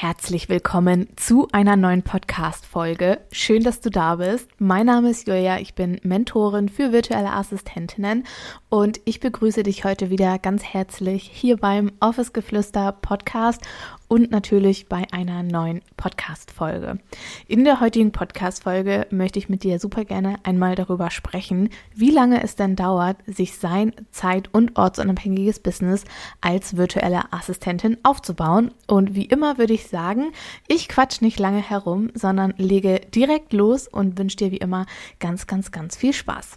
Herzlich willkommen zu einer neuen Podcast-Folge. Schön, dass du da bist. Mein Name ist Julia, ich bin Mentorin für virtuelle Assistentinnen und ich begrüße dich heute wieder ganz herzlich hier beim Office Geflüster Podcast und natürlich bei einer neuen Podcast-Folge. In der heutigen Podcast-Folge möchte ich mit dir super gerne einmal darüber sprechen, wie lange es denn dauert, sich sein zeit- und ortsunabhängiges Business als virtuelle Assistentin aufzubauen. Und wie immer würde ich sagen, ich quatsch nicht lange herum, sondern lege direkt los und wünsche dir wie immer ganz, ganz, ganz viel Spaß.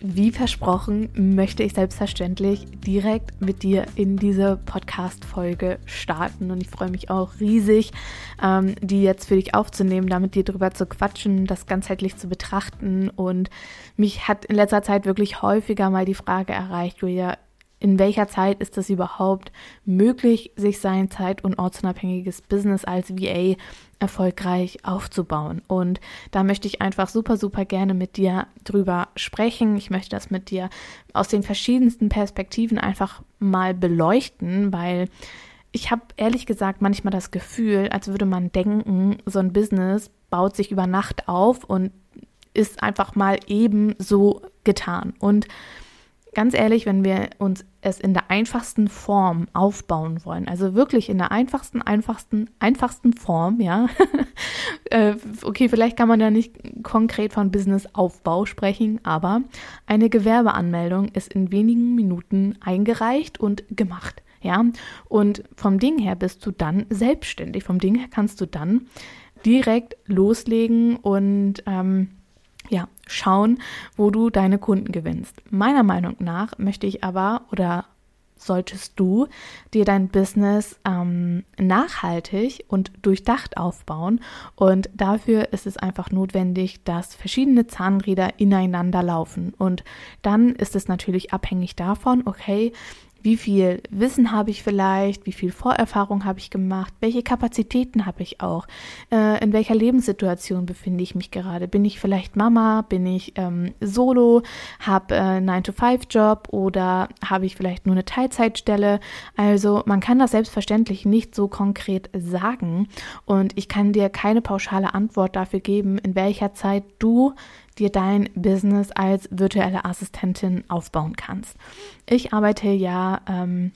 Wie versprochen, möchte ich selbstverständlich direkt mit dir in diese Podcast-Folge starten. Und ich freue mich auch riesig, ähm, die jetzt für dich aufzunehmen, damit dir drüber zu quatschen, das ganzheitlich zu betrachten. Und mich hat in letzter Zeit wirklich häufiger mal die Frage erreicht, Julia, in welcher Zeit ist es überhaupt möglich, sich sein zeit- und ortsunabhängiges Business als VA erfolgreich aufzubauen. Und da möchte ich einfach super, super gerne mit dir drüber sprechen. Ich möchte das mit dir aus den verschiedensten Perspektiven einfach mal beleuchten, weil ich habe ehrlich gesagt manchmal das Gefühl, als würde man denken, so ein Business baut sich über Nacht auf und ist einfach mal eben so getan. Und ganz ehrlich, wenn wir uns es in der einfachsten Form aufbauen wollen, also wirklich in der einfachsten, einfachsten, einfachsten Form, ja. Äh, okay, vielleicht kann man ja nicht konkret von Businessaufbau sprechen, aber eine Gewerbeanmeldung ist in wenigen Minuten eingereicht und gemacht. Ja, und vom Ding her bist du dann selbstständig. Vom Ding her kannst du dann direkt loslegen und ähm, ja, schauen, wo du deine Kunden gewinnst. Meiner Meinung nach möchte ich aber oder solltest du dir dein Business ähm, nachhaltig und durchdacht aufbauen. Und dafür ist es einfach notwendig, dass verschiedene Zahnräder ineinander laufen. Und dann ist es natürlich abhängig davon, okay, wie viel Wissen habe ich vielleicht? Wie viel Vorerfahrung habe ich gemacht? Welche Kapazitäten habe ich auch? Äh, in welcher Lebenssituation befinde ich mich gerade? Bin ich vielleicht Mama? Bin ich ähm, solo? Habe äh, 9-to-5-Job oder habe ich vielleicht nur eine Teilzeitstelle? Also man kann das selbstverständlich nicht so konkret sagen und ich kann dir keine pauschale Antwort dafür geben, in welcher Zeit du dir dein Business als virtuelle Assistentin aufbauen kannst. Ich arbeite ja ähm,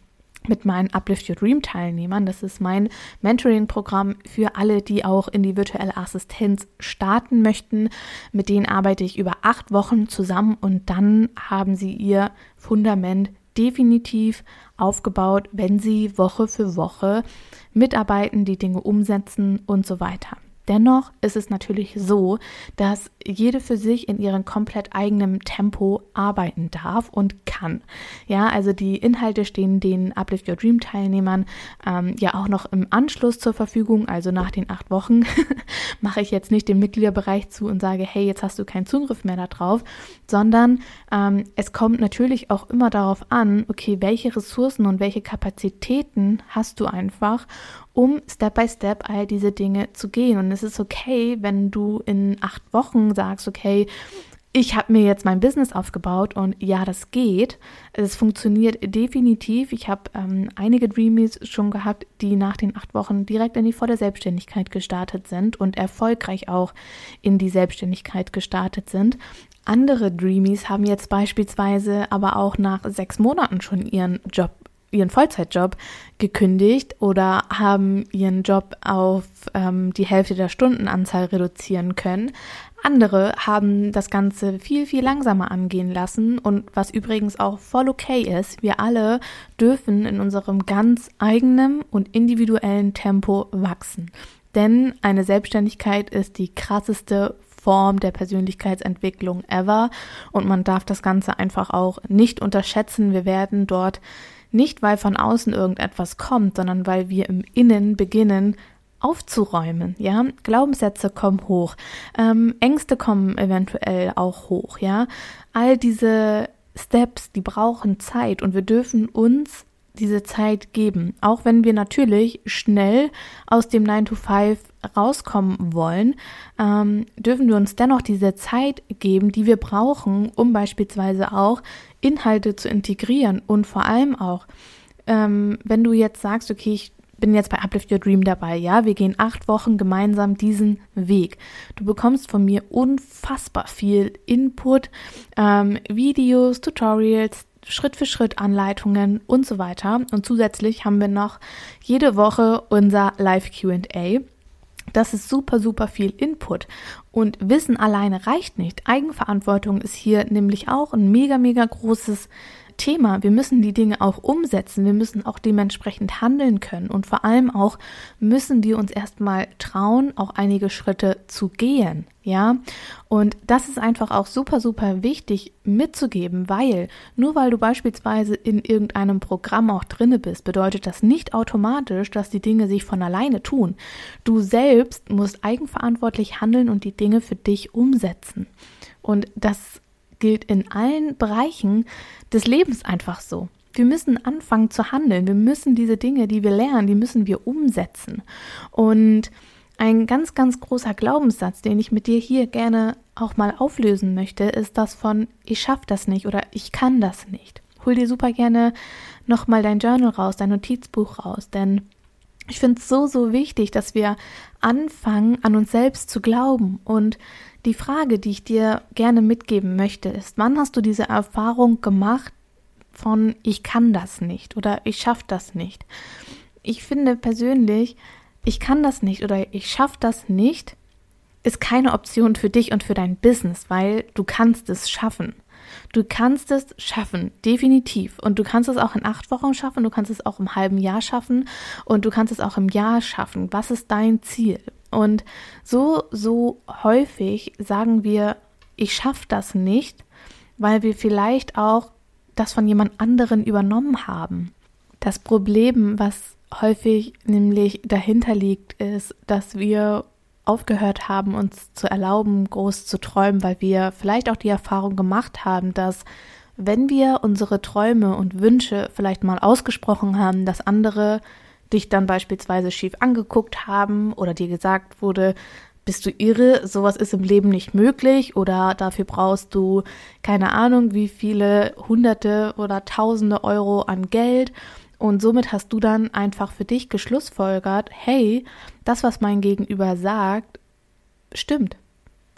mit meinen Uplift Your Dream Teilnehmern. Das ist mein Mentoring-Programm für alle, die auch in die virtuelle Assistenz starten möchten. Mit denen arbeite ich über acht Wochen zusammen und dann haben sie ihr Fundament definitiv aufgebaut, wenn sie Woche für Woche mitarbeiten, die Dinge umsetzen und so weiter. Dennoch ist es natürlich so, dass jede für sich in ihrem komplett eigenen Tempo arbeiten darf und kann. Ja, also die Inhalte stehen den Uplift Your Dream Teilnehmern ähm, ja auch noch im Anschluss zur Verfügung. Also nach den acht Wochen mache ich jetzt nicht den Mitgliederbereich zu und sage, hey, jetzt hast du keinen Zugriff mehr darauf, sondern ähm, es kommt natürlich auch immer darauf an, okay, welche Ressourcen und welche Kapazitäten hast du einfach, um Step by Step all diese Dinge zu gehen. Und es ist okay, wenn du in acht Wochen sagst, okay, ich habe mir jetzt mein Business aufgebaut und ja, das geht. Es funktioniert definitiv. Ich habe ähm, einige Dreamies schon gehabt, die nach den acht Wochen direkt in die volle Selbstständigkeit gestartet sind und erfolgreich auch in die Selbstständigkeit gestartet sind. Andere Dreamies haben jetzt beispielsweise aber auch nach sechs Monaten schon ihren Job ihren Vollzeitjob gekündigt oder haben ihren Job auf ähm, die Hälfte der Stundenanzahl reduzieren können. Andere haben das Ganze viel, viel langsamer angehen lassen und was übrigens auch voll okay ist, wir alle dürfen in unserem ganz eigenen und individuellen Tempo wachsen. Denn eine Selbstständigkeit ist die krasseste Form der Persönlichkeitsentwicklung ever und man darf das Ganze einfach auch nicht unterschätzen. Wir werden dort nicht, weil von außen irgendetwas kommt, sondern weil wir im Innen beginnen, aufzuräumen, ja. Glaubenssätze kommen hoch, ähm, Ängste kommen eventuell auch hoch, ja. All diese Steps, die brauchen Zeit und wir dürfen uns diese Zeit geben. Auch wenn wir natürlich schnell aus dem 9 to 5 rauskommen wollen, ähm, dürfen wir uns dennoch diese Zeit geben, die wir brauchen, um beispielsweise auch Inhalte zu integrieren und vor allem auch, ähm, wenn du jetzt sagst, okay, ich bin jetzt bei Uplift Your Dream dabei, ja, wir gehen acht Wochen gemeinsam diesen Weg. Du bekommst von mir unfassbar viel Input, ähm, Videos, Tutorials, Schritt für Schritt Anleitungen und so weiter. Und zusätzlich haben wir noch jede Woche unser Live QA. Das ist super, super viel Input. Und Wissen alleine reicht nicht. Eigenverantwortung ist hier nämlich auch ein mega, mega großes Thema. Wir müssen die Dinge auch umsetzen. Wir müssen auch dementsprechend handeln können. Und vor allem auch müssen wir uns erstmal trauen, auch einige Schritte zu gehen. Ja, und das ist einfach auch super, super wichtig mitzugeben, weil nur weil du beispielsweise in irgendeinem Programm auch drinne bist, bedeutet das nicht automatisch, dass die Dinge sich von alleine tun. Du selbst musst eigenverantwortlich handeln und die Dinge für dich umsetzen. Und das gilt in allen Bereichen des Lebens einfach so. Wir müssen anfangen zu handeln. Wir müssen diese Dinge, die wir lernen, die müssen wir umsetzen. Und ein ganz, ganz großer Glaubenssatz, den ich mit dir hier gerne auch mal auflösen möchte, ist das von ich schaffe das nicht oder ich kann das nicht. Hol dir super gerne nochmal dein Journal raus, dein Notizbuch raus, denn ich finde es so, so wichtig, dass wir anfangen, an uns selbst zu glauben und die Frage, die ich dir gerne mitgeben möchte, ist, wann hast du diese Erfahrung gemacht von ich kann das nicht oder ich schaffe das nicht? Ich finde persönlich, ich kann das nicht oder ich schaffe das nicht, ist keine Option für dich und für dein Business, weil du kannst es schaffen. Du kannst es schaffen, definitiv. Und du kannst es auch in acht Wochen schaffen, du kannst es auch im halben Jahr schaffen und du kannst es auch im Jahr schaffen. Was ist dein Ziel? Und so, so häufig sagen wir, ich schaffe das nicht, weil wir vielleicht auch das von jemand anderen übernommen haben. Das Problem, was häufig nämlich dahinter liegt, ist, dass wir aufgehört haben, uns zu erlauben, groß zu träumen, weil wir vielleicht auch die Erfahrung gemacht haben, dass wenn wir unsere Träume und Wünsche vielleicht mal ausgesprochen haben, dass andere dich dann beispielsweise schief angeguckt haben oder dir gesagt wurde, bist du irre, sowas ist im Leben nicht möglich oder dafür brauchst du keine Ahnung, wie viele hunderte oder tausende Euro an Geld. Und somit hast du dann einfach für dich geschlussfolgert, hey, das, was mein Gegenüber sagt, stimmt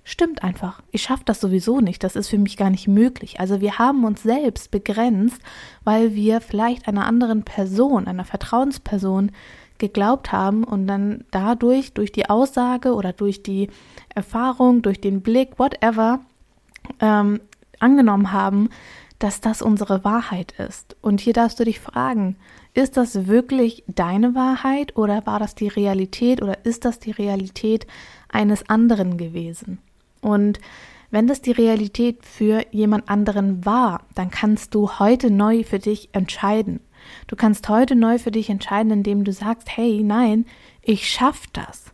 stimmt einfach. Ich schaffe das sowieso nicht. Das ist für mich gar nicht möglich. Also wir haben uns selbst begrenzt, weil wir vielleicht einer anderen Person, einer Vertrauensperson geglaubt haben und dann dadurch, durch die Aussage oder durch die Erfahrung, durch den Blick, whatever, ähm, angenommen haben, dass das unsere Wahrheit ist. Und hier darfst du dich fragen, ist das wirklich deine Wahrheit oder war das die Realität oder ist das die Realität eines anderen gewesen? Und wenn das die Realität für jemand anderen war, dann kannst du heute neu für dich entscheiden. Du kannst heute neu für dich entscheiden, indem du sagst, hey, nein, ich schaff das.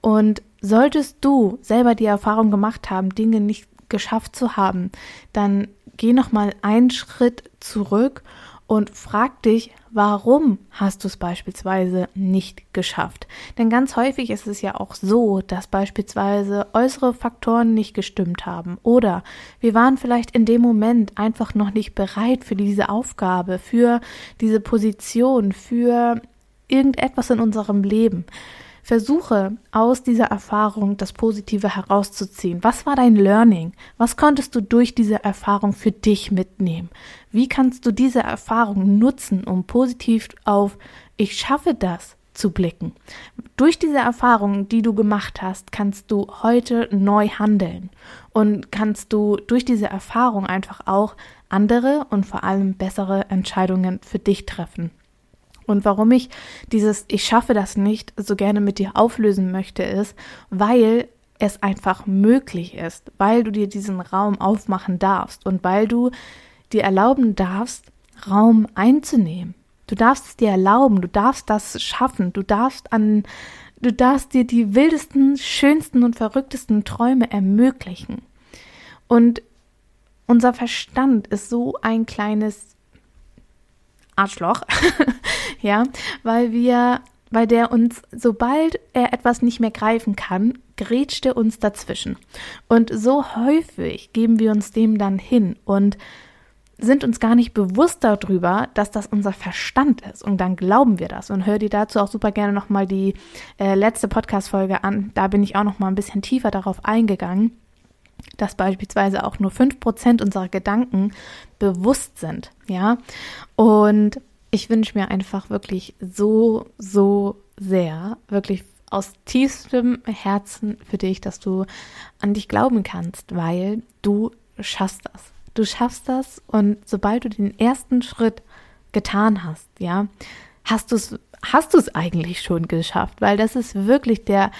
Und solltest du selber die Erfahrung gemacht haben, Dinge nicht geschafft zu haben, dann geh noch mal einen Schritt zurück und frag dich, warum hast du es beispielsweise nicht geschafft? Denn ganz häufig ist es ja auch so, dass beispielsweise äußere Faktoren nicht gestimmt haben oder wir waren vielleicht in dem Moment einfach noch nicht bereit für diese Aufgabe, für diese Position, für irgendetwas in unserem Leben. Versuche aus dieser Erfahrung das Positive herauszuziehen. Was war dein Learning? Was konntest du durch diese Erfahrung für dich mitnehmen? Wie kannst du diese Erfahrung nutzen, um positiv auf ich schaffe das zu blicken? Durch diese Erfahrung, die du gemacht hast, kannst du heute neu handeln und kannst du durch diese Erfahrung einfach auch andere und vor allem bessere Entscheidungen für dich treffen. Und warum ich dieses Ich schaffe das nicht so gerne mit dir auflösen möchte, ist, weil es einfach möglich ist, weil du dir diesen Raum aufmachen darfst und weil du dir erlauben darfst, Raum einzunehmen. Du darfst es dir erlauben, du darfst das schaffen, du darfst an du darfst dir die wildesten, schönsten und verrücktesten Träume ermöglichen. Und unser Verstand ist so ein kleines Arschloch, ja, weil wir, weil der uns, sobald er etwas nicht mehr greifen kann, grätscht er uns dazwischen. Und so häufig geben wir uns dem dann hin und sind uns gar nicht bewusst darüber, dass das unser Verstand ist. Und dann glauben wir das. Und hör dir dazu auch super gerne nochmal die äh, letzte Podcast-Folge an. Da bin ich auch nochmal ein bisschen tiefer darauf eingegangen, dass beispielsweise auch nur 5% unserer Gedanken bewusst sind. Ja. Und ich wünsche mir einfach wirklich so, so sehr, wirklich aus tiefstem Herzen für dich, dass du an dich glauben kannst, weil du schaffst das. Du schaffst das und sobald du den ersten Schritt getan hast, ja, hast du es hast du es eigentlich schon geschafft, weil das ist wirklich der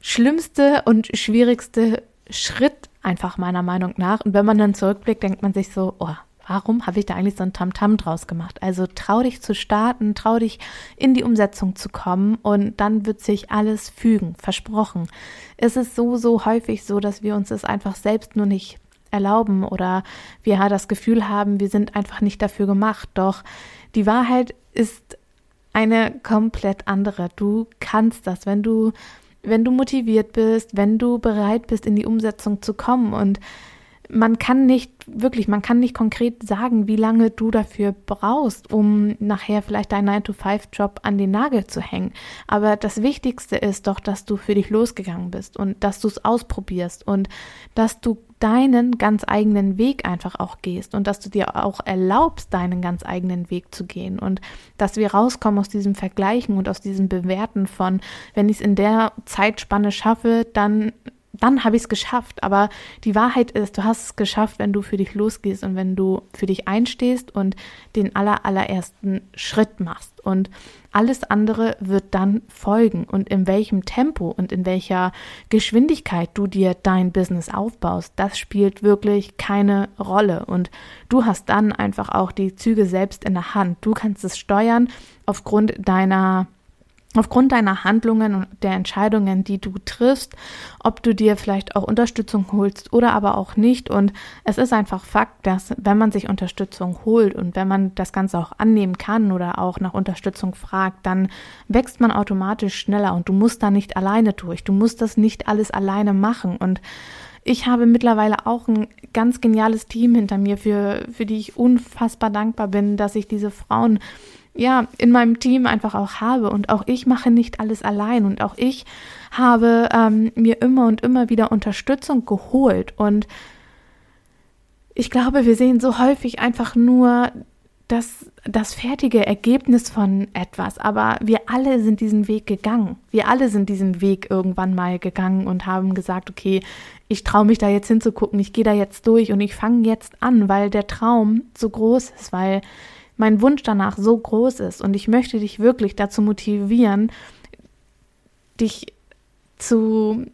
schlimmste und schwierigste Schritt einfach meiner Meinung nach und wenn man dann zurückblickt, denkt man sich so, oh, warum habe ich da eigentlich so ein Tamtam draus gemacht? Also trau dich zu starten, trau dich in die Umsetzung zu kommen und dann wird sich alles fügen, versprochen. Es ist so, so häufig so, dass wir uns es einfach selbst nur nicht erlauben oder wir das Gefühl haben, wir sind einfach nicht dafür gemacht. Doch die Wahrheit ist eine komplett andere. Du kannst das, wenn du, wenn du motiviert bist, wenn du bereit bist, in die Umsetzung zu kommen und man kann nicht wirklich, man kann nicht konkret sagen, wie lange du dafür brauchst, um nachher vielleicht deinen 9-to-5-Job an den Nagel zu hängen. Aber das Wichtigste ist doch, dass du für dich losgegangen bist und dass du es ausprobierst und dass du deinen ganz eigenen Weg einfach auch gehst und dass du dir auch erlaubst, deinen ganz eigenen Weg zu gehen und dass wir rauskommen aus diesem Vergleichen und aus diesem Bewerten von, wenn ich es in der Zeitspanne schaffe, dann dann habe ich es geschafft. Aber die Wahrheit ist, du hast es geschafft, wenn du für dich losgehst und wenn du für dich einstehst und den aller, allerersten Schritt machst. Und alles andere wird dann folgen. Und in welchem Tempo und in welcher Geschwindigkeit du dir dein Business aufbaust, das spielt wirklich keine Rolle. Und du hast dann einfach auch die Züge selbst in der Hand. Du kannst es steuern aufgrund deiner aufgrund deiner Handlungen und der Entscheidungen, die du triffst, ob du dir vielleicht auch Unterstützung holst oder aber auch nicht. Und es ist einfach Fakt, dass wenn man sich Unterstützung holt und wenn man das Ganze auch annehmen kann oder auch nach Unterstützung fragt, dann wächst man automatisch schneller und du musst da nicht alleine durch. Du musst das nicht alles alleine machen. Und ich habe mittlerweile auch ein ganz geniales Team hinter mir, für, für die ich unfassbar dankbar bin, dass ich diese Frauen ja, in meinem Team einfach auch habe. Und auch ich mache nicht alles allein. Und auch ich habe ähm, mir immer und immer wieder Unterstützung geholt. Und ich glaube, wir sehen so häufig einfach nur das, das fertige Ergebnis von etwas. Aber wir alle sind diesen Weg gegangen. Wir alle sind diesen Weg irgendwann mal gegangen und haben gesagt, okay, ich traue mich da jetzt hinzugucken, ich gehe da jetzt durch und ich fange jetzt an, weil der Traum so groß ist, weil mein Wunsch danach so groß ist und ich möchte dich wirklich dazu motivieren, dich zu,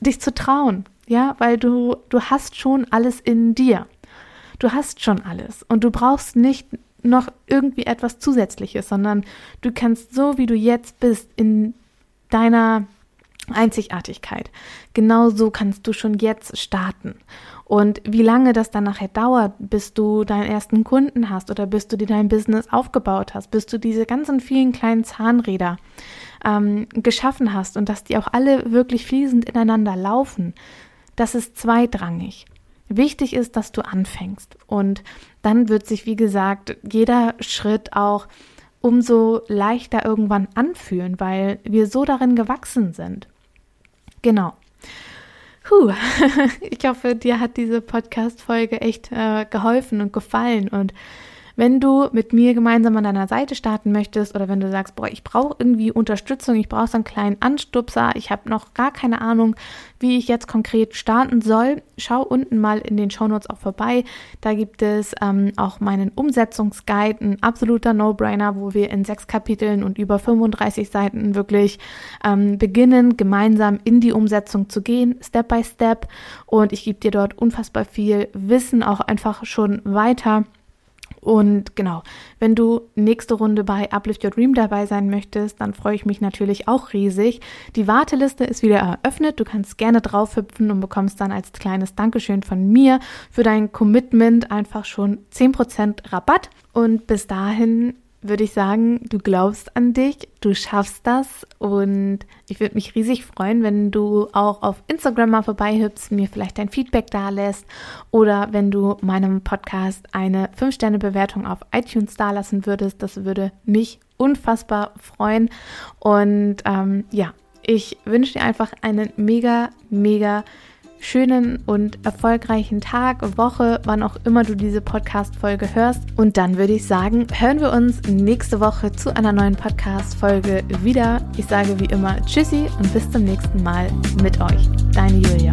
dich zu trauen, ja, weil du, du hast schon alles in dir. Du hast schon alles und du brauchst nicht noch irgendwie etwas Zusätzliches, sondern du kannst so, wie du jetzt bist, in deiner Einzigartigkeit. Genau so kannst du schon jetzt starten. Und wie lange das dann nachher dauert, bis du deinen ersten Kunden hast oder bis du dir dein Business aufgebaut hast, bis du diese ganzen vielen kleinen Zahnräder ähm, geschaffen hast und dass die auch alle wirklich fließend ineinander laufen, das ist zweitrangig. Wichtig ist, dass du anfängst und dann wird sich, wie gesagt, jeder Schritt auch umso leichter irgendwann anfühlen, weil wir so darin gewachsen sind. Genau. Puh, ich hoffe, dir hat diese Podcast-Folge echt äh, geholfen und gefallen und wenn du mit mir gemeinsam an deiner Seite starten möchtest oder wenn du sagst, boah, ich brauche irgendwie Unterstützung, ich brauche so einen kleinen Anstupser, ich habe noch gar keine Ahnung, wie ich jetzt konkret starten soll, schau unten mal in den Shownotes auch vorbei. Da gibt es ähm, auch meinen Umsetzungsguide, ein absoluter No-Brainer, wo wir in sechs Kapiteln und über 35 Seiten wirklich ähm, beginnen, gemeinsam in die Umsetzung zu gehen, Step by Step. Und ich gebe dir dort unfassbar viel Wissen auch einfach schon weiter Und genau, wenn du nächste Runde bei Uplift Your Dream dabei sein möchtest, dann freue ich mich natürlich auch riesig. Die Warteliste ist wieder eröffnet. Du kannst gerne draufhüpfen und bekommst dann als kleines Dankeschön von mir für dein Commitment einfach schon 10% Rabatt. Und bis dahin würde ich sagen, du glaubst an dich, du schaffst das und ich würde mich riesig freuen, wenn du auch auf Instagram mal vorbeihüpfst, mir vielleicht dein Feedback da lässt oder wenn du meinem Podcast eine 5-Sterne-Bewertung auf iTunes da lassen würdest. Das würde mich unfassbar freuen und ähm, ja, ich wünsche dir einfach einen mega, mega schönen und erfolgreichen Tag, Woche, wann auch immer du diese Podcast-Folge hörst. Und dann würde ich sagen, hören wir uns nächste Woche zu einer neuen Podcast-Folge wieder. Ich sage wie immer Tschüssi und bis zum nächsten Mal mit euch. Deine Julia.